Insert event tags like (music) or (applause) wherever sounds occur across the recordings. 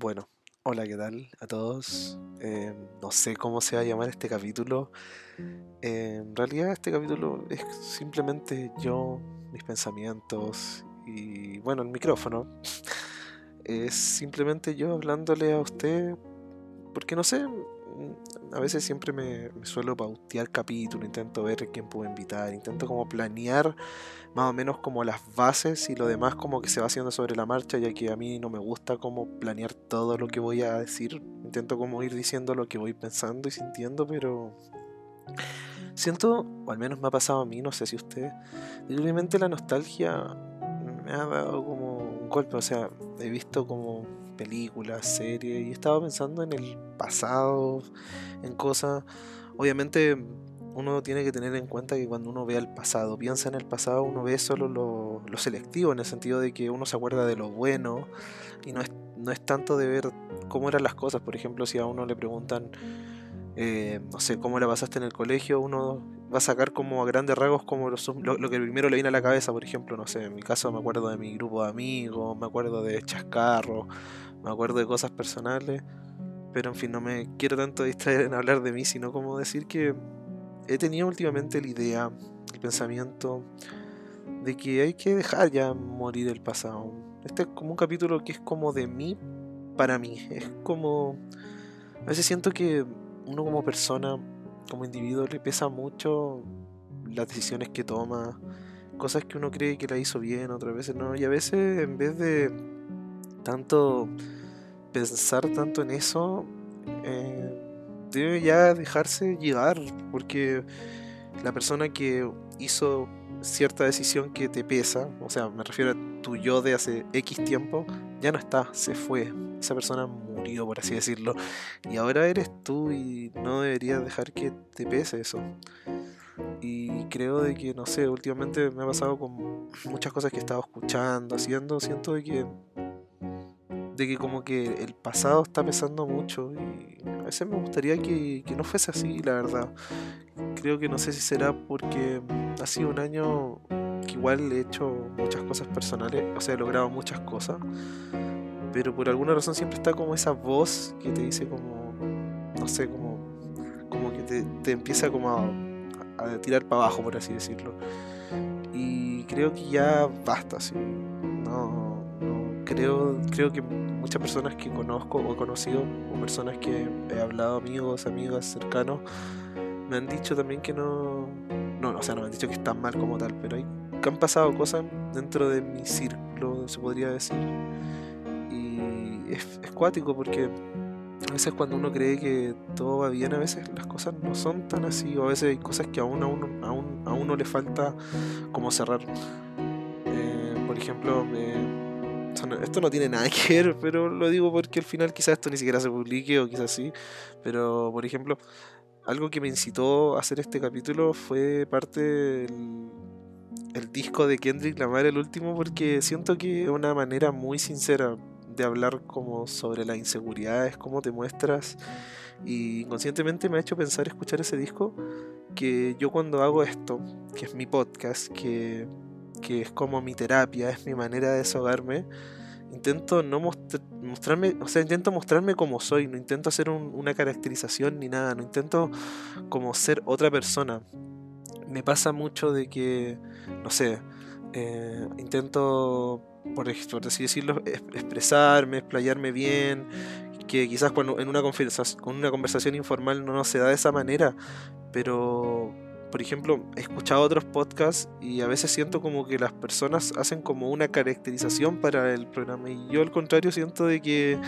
Bueno, hola, ¿qué tal a todos? Eh, no sé cómo se va a llamar este capítulo. Eh, en realidad este capítulo es simplemente yo, mis pensamientos y bueno, el micrófono. (laughs) Es simplemente yo hablándole a usted porque no sé, a veces siempre me, suelo pautear capítulo, intento ver quién puedo invitar, intento como planear más o menos como las bases y lo demás como que se va haciendo sobre la marcha, ya que a mí no me gusta como planear todo lo que voy a decir, intento como ir diciendo lo que voy pensando y sintiendo, pero siento, o al menos me ha pasado a mí, no sé si usted, simplemente la nostalgia me ha dado como un golpe, o sea, he visto como películas, series y he estado pensando en el pasado, en cosas, obviamente uno tiene que tener en cuenta que cuando uno ve al pasado, piensa en el pasado, uno ve solo lo, selectivo, en el sentido de que uno se acuerda de lo bueno y no es, no es tanto de ver cómo eran las cosas. Por ejemplo, si a uno le preguntan, eh, no sé, cómo la pasaste en el colegio, uno va a sacar como a grandes rasgos como lo, lo, que primero le viene a la cabeza. Por ejemplo, no sé, en mi caso me acuerdo de mi grupo de amigos, me acuerdo de chascarro, me acuerdo de cosas personales. Pero en fin, no me quiero tanto distraer en hablar de mí, sino como decir que he tenido últimamente la idea, el pensamiento de que hay que dejar ya morir el pasado. Este es como un capítulo que es como de mí para mí. Es como... A veces siento que uno como persona, como individuo, le pesa mucho las decisiones que toma, cosas que uno cree que la hizo bien, otras veces no. Y a veces en vez de tanto pensar tanto en eso, eh, debe ya dejarse llegar, porque la persona que hizo cierta decisión que te pesa, o sea, me refiero a tu yo de hace X tiempo, ya no está, se fue. Esa persona murió, por así decirlo. Y ahora eres tú y no deberías dejar que te pese eso. Y creo de que, no sé, últimamente me ha pasado con muchas cosas que he estado escuchando, haciendo, siento de que de que como que el pasado está pesando mucho y a veces me gustaría que, que, no fuese así, la verdad. Creo que no sé si será porque ha sido un año que igual he hecho muchas cosas personales, o sea, he logrado muchas cosas, pero por alguna razón siempre está como esa voz que te dice como, no sé, como, como que te, te empieza como a, a tirar para abajo, por así decirlo. Y creo que ya basta. No, no creo, creo que muchas personas que conozco o he conocido, o personas que he hablado, amigos, amigas cercanos, me han dicho también que no, no, o sea, no me han dicho que están mal como tal, pero hay, que han pasado cosas dentro de mi círculo, se podría decir. Y es, es cuático porque a veces cuando uno cree que todo va bien, a veces las cosas no son tan así, o a veces hay cosas que aún a uno, a uno le falta como cerrar. Eh, por ejemplo, eh, esto no tiene nada que ver, (laughs) pero lo digo porque al final quizás esto ni siquiera se publique o quizás sí. Pero, por ejemplo, algo que me incitó a hacer este capítulo fue parte del el disco de Kendrick Lamar, el último, porque siento que es una manera muy sincera de hablar como sobre las inseguridades, cómo te muestras. Y inconscientemente me ha hecho pensar escuchar ese disco que yo cuando hago esto, que es mi podcast, que que es como mi terapia, es mi manera de desahogarme, intento no mostrarme, o sea, intento mostrarme como soy, no intento hacer un, una caracterización ni nada, no intento como ser otra persona. Me pasa mucho de que, no sé, eh, intento, por, por así decirlo, expresarme, explayarme bien, que quizás cuando en una conversación, con una conversación informal no se da de esa manera, pero por ejemplo, he escuchado otros podcasts y a veces siento como que las personas hacen como una caracterización para el programa y yo al contrario siento de que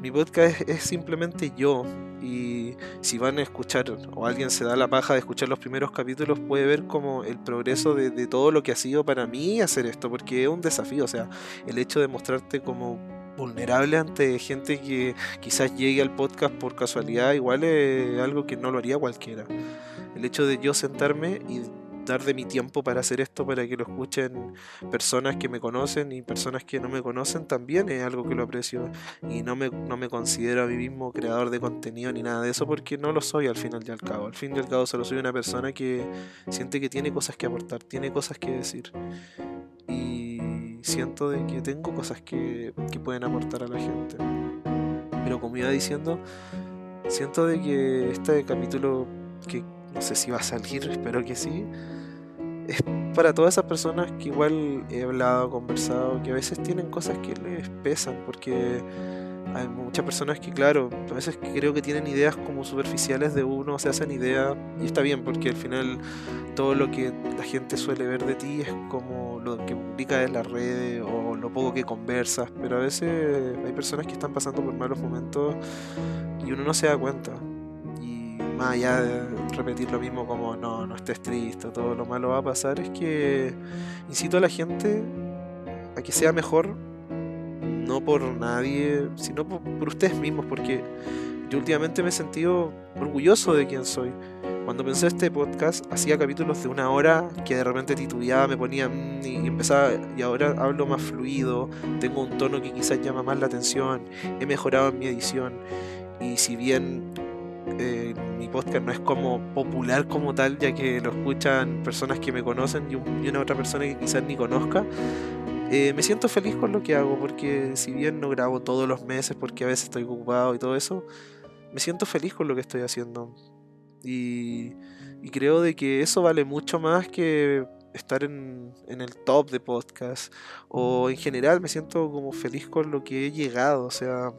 mi podcast es, simplemente yo. Y si van a escuchar o alguien se da la paja de escuchar los primeros capítulos puede ver como el progreso de, de todo lo que ha sido para mí hacer esto porque es un desafío, o sea, el hecho de mostrarte como vulnerable ante gente que quizás llegue al podcast por casualidad igual es algo que no lo haría cualquiera el hecho de yo sentarme y dar de mi tiempo para hacer esto, para que lo escuchen personas que me conocen y personas que no me conocen, también es algo que lo aprecio. Y no me, no me considero a mí mismo creador de contenido ni nada de eso, porque no lo soy al final y al cabo. Al fin y al cabo solo soy una persona que siente que tiene cosas que aportar, tiene cosas que decir. Y siento de que tengo cosas que, que pueden aportar a la gente. Pero como iba diciendo, siento de que este capítulo, que no sé si va a salir, (laughs) espero que sí, es para todas esas personas que igual he hablado, conversado, que a veces tienen cosas que les pesan, porque hay muchas personas que, claro, a veces creo que tienen ideas como superficiales de uno, se hacen ideas, y está bien, porque al final todo lo que la gente suele ver de ti es como lo que publicas en las redes o lo poco que conversas, pero a veces hay personas que están pasando por malos momentos y uno no se da cuenta. Más allá de repetir lo mismo como no, no estés triste, todo lo malo va a pasar, es que incito a la gente a que sea mejor no por nadie, sino por, ustedes mismos, porque yo últimamente me he sentido orgulloso de quién soy. Cuando pensé este podcast, hacía capítulos de una hora que de repente titubeaba, me ponía mm", y empezaba, y ahora hablo más fluido, tengo un tono que quizás llama más la atención, he mejorado en mi edición, y si bien eh, mi podcast no es como popular como tal, ya que lo escuchan personas que me conocen y, una otra persona que quizás ni conozca, eh, me siento feliz con lo que hago, porque si bien no grabo todos los meses, porque a veces estoy ocupado y todo eso, me siento feliz con lo que estoy haciendo. Y, creo de que eso vale mucho más que estar en, en, el top de podcast. O en general me siento como feliz con lo que he llegado. O sea,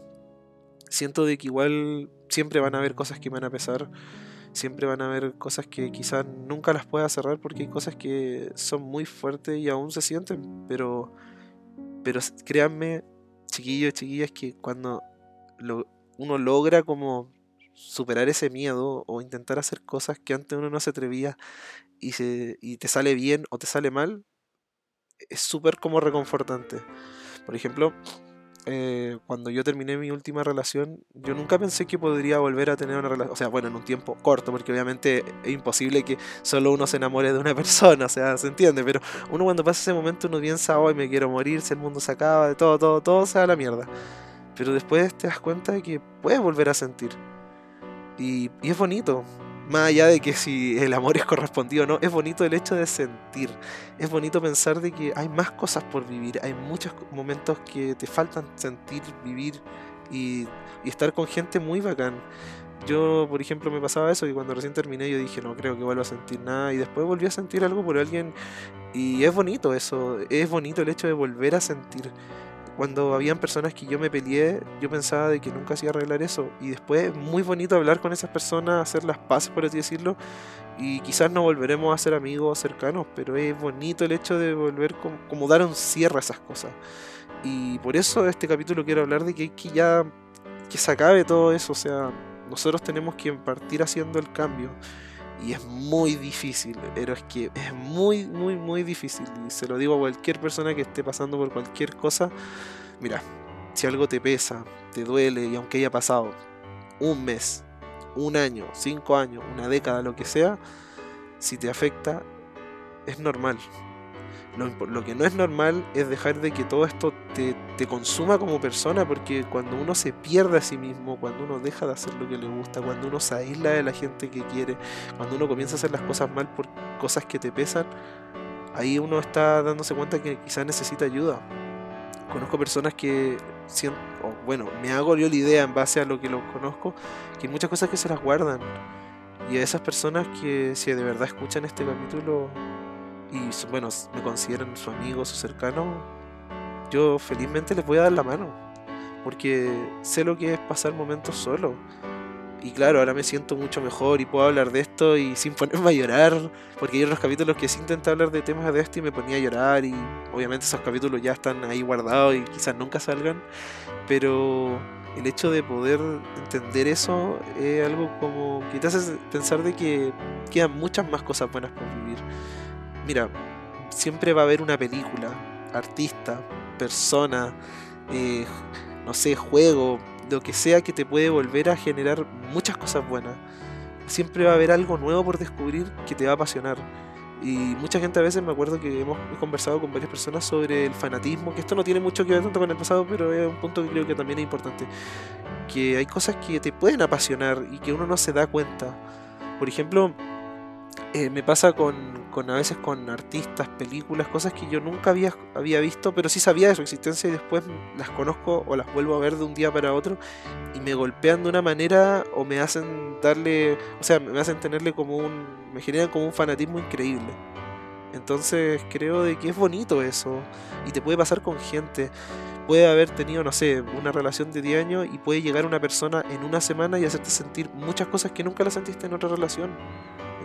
siento de que igual siempre van a haber cosas que me van a pesar siempre van a haber cosas que quizás nunca las pueda cerrar porque hay cosas que son muy fuertes y aún se sienten, pero, pero créanme, chiquillos, chiquillas, que cuando uno logra como superar ese miedo o intentar hacer cosas que antes uno no se atrevía y, se, y te sale bien o te sale mal, es súper como reconfortante. Por ejemplo, eh, cuando yo terminé mi última relación, yo nunca pensé que podría volver a tener una relación, o sea, bueno, en un tiempo corto, porque obviamente es imposible que solo uno se enamore de una (laughs) persona, o sea, se entiende, pero uno cuando pasa ese momento uno piensa, hoy me quiero morir, si el mundo se acaba, de todo, todo, todo se da la mierda. Pero después te das cuenta de que puedes volver a sentir. Y, y es bonito, más allá de que si el amor es correspondido o no, es bonito el hecho de sentir. Es bonito pensar de que hay más cosas por vivir. Hay muchos momentos que te faltan sentir, vivir y, estar con gente muy bacán. Yo, por ejemplo, me pasaba eso, que cuando recién terminé yo dije, no creo que vuelva a sentir nada, y después volví a sentir algo por alguien, y es bonito eso, es bonito el hecho de volver a sentir cuando habían personas que yo me peleé, yo pensaba de que nunca hacía arreglar eso. Y después es muy bonito hablar con esas personas, hacer las paces, por así decirlo. Y quizás no volveremos a ser amigos cercanos, pero es bonito el hecho de volver como, dar un cierre a esas cosas. Y por eso este capítulo quiero hablar de que que ya que se acabe todo eso. O sea, nosotros tenemos que partir haciendo el cambio. Y es muy difícil, pero es que es muy, muy, muy difícil. Y se lo digo a cualquier persona que esté pasando por cualquier cosa. Mira, si algo te pesa, te duele, y aunque haya pasado un mes, un año, cinco años, una década, lo que sea, si te afecta, es normal. Lo, que no es normal es dejar de que todo esto te, consuma como persona, porque cuando uno se pierde a sí mismo, cuando uno deja de hacer lo que le gusta, cuando uno se aísla de la gente que quiere, cuando uno comienza a hacer las cosas mal por cosas que te pesan, ahí uno está dándose cuenta que quizás necesita ayuda. Conozco personas que, bueno, me hago yo la idea en base a lo que los conozco, que hay muchas cosas que se las guardan. Y a esas personas que si de verdad escuchan este capítulo, y bueno, me consideran su amigo, su cercano, yo felizmente les voy a dar la mano. Porque sé lo que es pasar momentos solo. Y claro, ahora me siento mucho mejor y puedo hablar de esto y sin (laughs) ponerme a llorar. Porque hay otros capítulos que sí intenté hablar de temas de esto y me ponía a llorar. Y obviamente esos capítulos ya están ahí guardados y quizás nunca salgan. Pero el hecho de poder entender eso es algo como que te hace pensar de que quedan muchas más cosas buenas por vivir mira, siempre va a haber una película, artista, persona, eh, no sé, juego, lo que sea que te puede volver a generar muchas cosas buenas. Siempre va a haber algo nuevo por descubrir que te va a apasionar. Y mucha gente a veces me acuerdo que hemos conversado con varias personas sobre el fanatismo, que esto no tiene mucho que ver tanto con el pasado, pero es un punto que creo que también es importante. Que hay cosas que te pueden apasionar y que uno no se da cuenta. Por ejemplo, eh, me pasa con, con, a veces con artistas, películas, cosas que yo nunca había, había visto, pero sí sabía de su existencia y después las conozco o las vuelvo a ver de un día para otro y me golpean de una manera o me hacen darle, o sea, me hacen tenerle como un, me generan como un fanatismo increíble. Entonces creo de que es bonito eso y te puede pasar con gente. Puede haber tenido, no sé, una relación de 10 años y puede llegar una persona en una semana y hacerte sentir muchas cosas que nunca las sentiste en otra relación.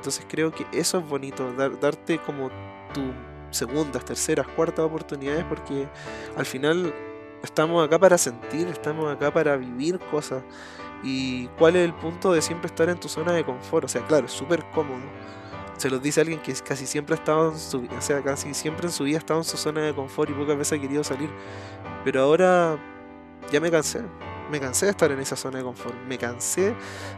Entonces creo que eso es bonito, darte como tu segundas, terceras, cuartas oportunidades porque al final estamos acá para sentir, estamos acá para vivir cosas. ¿Y cuál es el punto de siempre estar en tu zona de confort? O sea, claro, es súper cómodo. Se los dice alguien que casi siempre ha estado en su, o sea, casi siempre en su vida ha estado en su zona de confort y pocas veces ha querido salir. Pero ahora ya me cansé. Me cansé de estar en esa zona de confort. Me cansé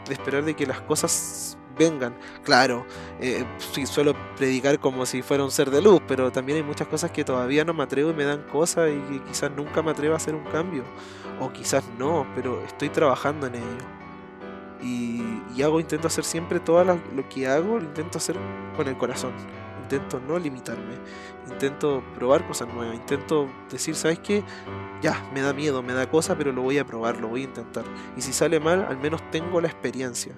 de esperar de que las cosas vengan. Claro, eh, suelo predicar como si fuera un ser de luz, pero también hay muchas cosas que todavía no me atrevo y me dan cosas y que quizás nunca me atrevo a hacer un cambio. O quizás no, pero estoy trabajando en ello. Y, hago, intento hacer siempre todo lo, que hago, lo intento hacer con el corazón. Intento no limitarme. Intento probar cosas nuevas. Intento decir, ¿sabes qué? Ya, me da miedo, me da cosa, pero lo voy a probar, lo voy a intentar. Y si sale mal, al menos tengo la experiencia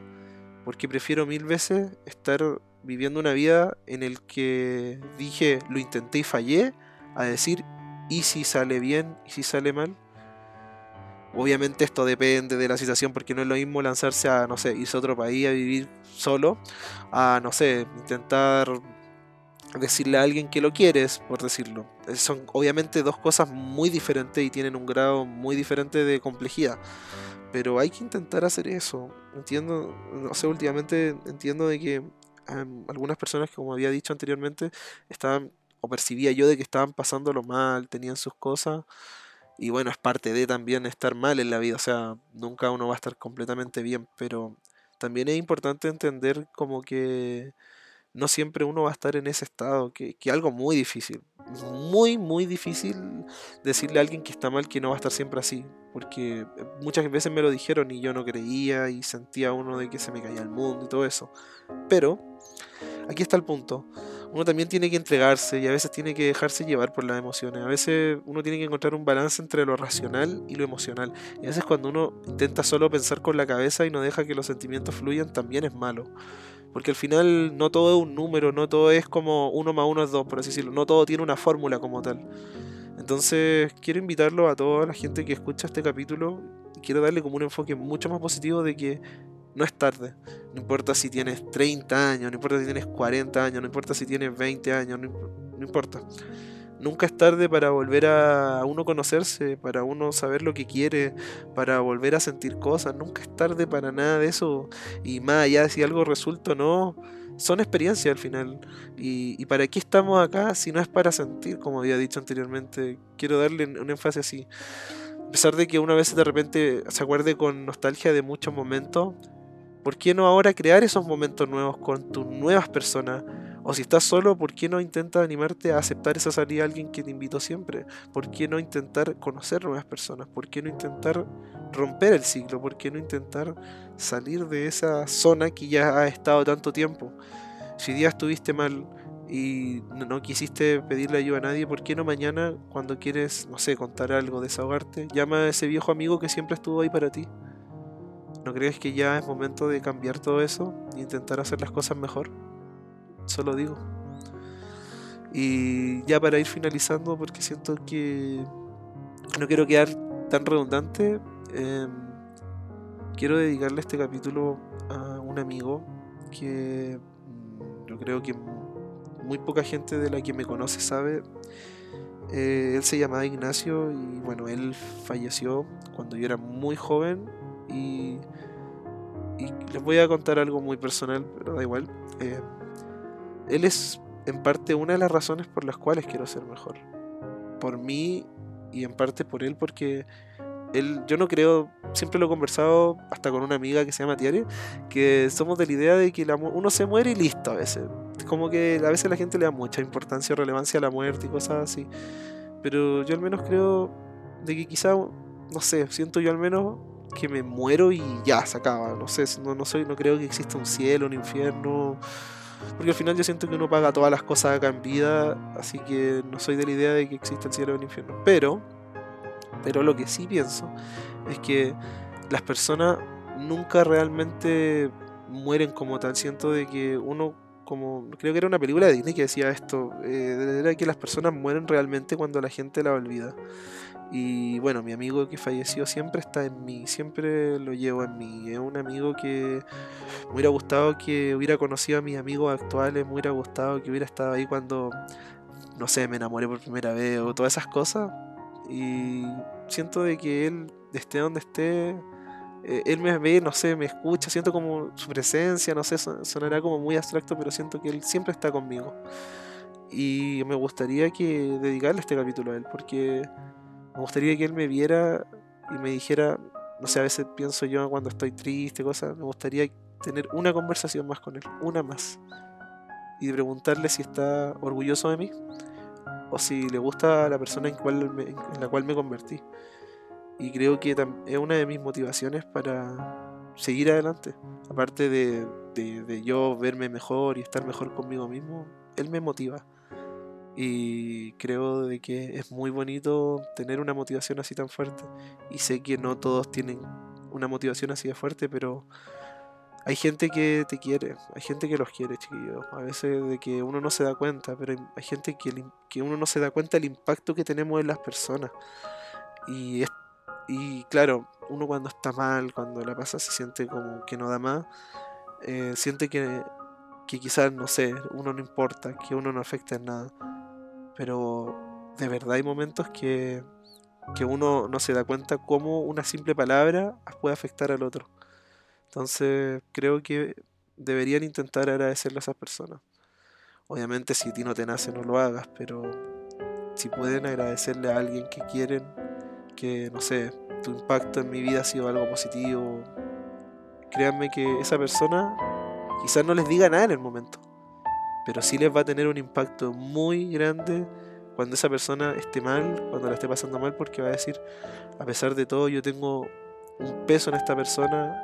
porque prefiero mil veces estar viviendo una vida en el que dije lo intenté y fallé, a decir y si sale bien y si sale mal. Obviamente esto depende de la situación porque no es lo mismo lanzarse a, no sé, irse a otro país a vivir solo, a, no sé, intentar decirle a alguien que lo quieres, por decirlo. Son obviamente dos cosas muy diferentes y tienen un grado muy diferente de complejidad. Pero hay que intentar hacer eso. Entiendo, no sé, últimamente entiendo de que algunas personas, como había dicho anteriormente, estaban, o percibía yo de que estaban pasándolo mal, tenían sus cosas. Y bueno, es parte de también estar mal en la vida. O sea, nunca uno va a estar completamente bien. Pero también es importante entender como que no siempre uno va a estar en ese estado, que, que algo muy difícil, muy, muy difícil decirle a alguien que está mal que no va a estar siempre así, porque muchas veces me lo dijeron y yo no creía y sentía uno de que se me caía el mundo y todo eso. Pero, aquí está el punto, uno también tiene que entregarse y a veces tiene que dejarse llevar por las emociones, a veces uno tiene que encontrar un balance entre lo racional y lo emocional, y a veces cuando uno intenta solo pensar con la cabeza y no deja que los sentimientos fluyan, también es malo. Porque al final no todo es un número, no todo es como uno más uno es dos, por así decirlo. No todo tiene una fórmula como tal. Entonces quiero invitarlo a toda la gente que escucha este capítulo. Quiero darle como un enfoque mucho más positivo de que no es tarde. No importa si tienes 30 años, no importa si tienes 40 años, no importa si tienes 20 años, no importa. Nunca es tarde para volver a uno conocerse, para uno saber lo que quiere, para volver a sentir cosas. Nunca es tarde para nada de eso. Y más allá de si algo resulta o no, son experiencias al final. Y, para qué estamos acá si no es para sentir, como había dicho anteriormente. Quiero darle un énfasis así. A pesar de que una vez de repente se acuerde con nostalgia de muchos momentos, ¿por qué no ahora crear esos momentos nuevos con tus nuevas personas? O si estás solo, ¿por qué no intentas animarte a aceptar esa salida a alguien que te invitó siempre? ¿Por qué no intentar conocer nuevas personas? ¿Por qué no intentar romper el ciclo? ¿Por qué no intentar salir de esa zona que ya ha estado tanto tiempo? Si día estuviste mal y no quisiste pedirle ayuda a nadie, ¿por qué no mañana, cuando quieres, no sé, contar algo, desahogarte, llama a ese viejo amigo que siempre estuvo ahí para ti? ¿No crees que ya es momento de cambiar todo eso e intentar hacer las cosas mejor? Solo digo. Y ya para ir finalizando, porque siento que no quiero quedar tan redundante, em, quiero dedicarle este capítulo a un amigo que mm, yo creo que muy poca gente de la que me conoce sabe. Eh, él se llamaba Ignacio y bueno, él falleció cuando yo era muy joven y, y les voy a contar algo muy personal, pero da igual. Eh, él es en parte una de las razones por las cuales quiero ser mejor. Por mí y en parte por él porque él, yo no creo, siempre lo he conversado hasta con una amiga que se llama Tiare, que somos de la idea de que uno se muere y listo a veces. Como que a veces la gente le da mucha importancia o relevancia a la muerte y cosas así. Pero yo al menos creo de que quizá, no sé, siento yo al menos que me muero y ya se acaba. No sé, no, no soy, no creo que exista un cielo, un infierno Porque al final yo siento que uno paga todas las cosas acá en vida, así que no soy de la idea de que exista el cielo y el infierno. Pero, pero lo que sí pienso es que las personas nunca realmente mueren como tal. Siento de que uno como creo que era una película de Disney que decía esto, eh, era que las personas mueren realmente cuando la gente la olvida. Y bueno, mi amigo que falleció siempre está en mí, siempre lo llevo en mí. Es un amigo que me hubiera gustado que hubiera conocido a mis amigos actuales, me hubiera gustado que hubiera estado ahí cuando, no sé, me enamoré por primera vez o todas esas cosas. Y siento de que él, esté donde esté, eh, él me ve, no sé, me escucha, siento como su presencia, no sé, sonará como muy abstracto, pero siento que él siempre está conmigo. Y me gustaría que dedicarle este capítulo a él, porque me gustaría que él me viera y me dijera, no sé, a veces pienso yo cuando estoy triste, cosas, me gustaría tener una conversación más con él, una más. Y preguntarle si está orgulloso de mí o si le gusta la persona en, la cual me convertí. Y creo que es una de mis motivaciones para seguir adelante. Aparte de, de, yo verme mejor y estar mejor conmigo mismo, él me motiva. Y creo de que es muy bonito tener una motivación así tan fuerte. Y sé que no todos tienen una motivación así de fuerte, pero hay gente que te quiere, hay gente que los quiere, chiquillos. A veces de que uno no se da cuenta, pero hay gente que, que uno no se da cuenta del impacto que tenemos en las personas. Y es y claro, uno cuando está mal, cuando la pasa, se siente como que no da más. Eh, siente que, que quizás, no sé, uno no importa, que uno no afecta en nada. Pero de verdad hay momentos que, que uno no se da cuenta cómo una simple palabra puede afectar al otro. Entonces creo que deberían intentar agradecerle a esas personas. Obviamente si a ti no te nace no lo hagas, pero si pueden agradecerle a alguien que quieren que, no sé, tu impacto en mi vida ha sido algo positivo. Créanme que esa persona quizás no les diga nada en el momento, pero sí les va a tener un impacto muy grande cuando esa persona esté mal, cuando la esté pasando mal, porque va a decir, a pesar de todo, yo tengo un peso en esta persona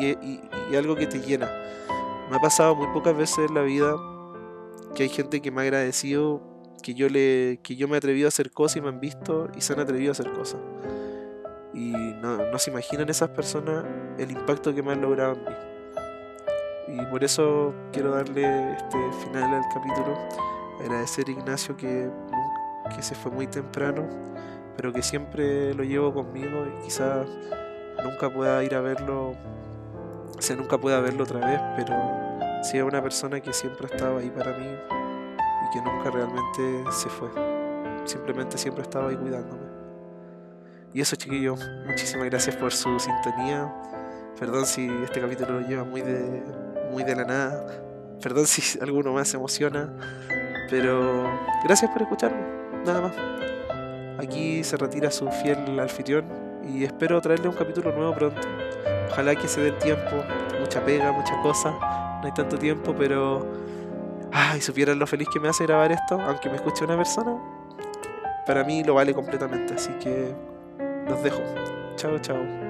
y, algo que te llena. Me ha pasado muy pocas veces en la vida que hay gente que me ha agradecido que yo, le, que yo me he atrevido a hacer cosas y me han visto y se han atrevido a hacer cosas. Y no, se imaginan esas personas el impacto que me han logrado en mí. Y por eso quiero darle este final al capítulo. Agradecer a Ignacio que, que se fue muy temprano, pero que siempre lo llevo conmigo y quizás nunca pueda ir a verlo, o nunca pueda verlo otra vez, pero sí es una persona que siempre ha estado ahí para mí que nunca realmente se fue. Simplemente siempre estaba ahí cuidándome. Y eso chiquillos, muchísimas gracias por su sintonía. Perdón si este capítulo lo lleva muy de, muy de la nada. Perdón si (laughs) alguno más emociona. Pero gracias por escucharme. Nada más. Aquí se retira su fiel anfitrión y espero traerle un capítulo nuevo pronto. Ojalá que se dé el tiempo. Mucha pega, mucha cosa. No hay tanto tiempo, pero ay, supieran lo feliz que me hace grabar esto, aunque me escuche una persona, para mí lo vale completamente. Así que los dejo. Chao, chao.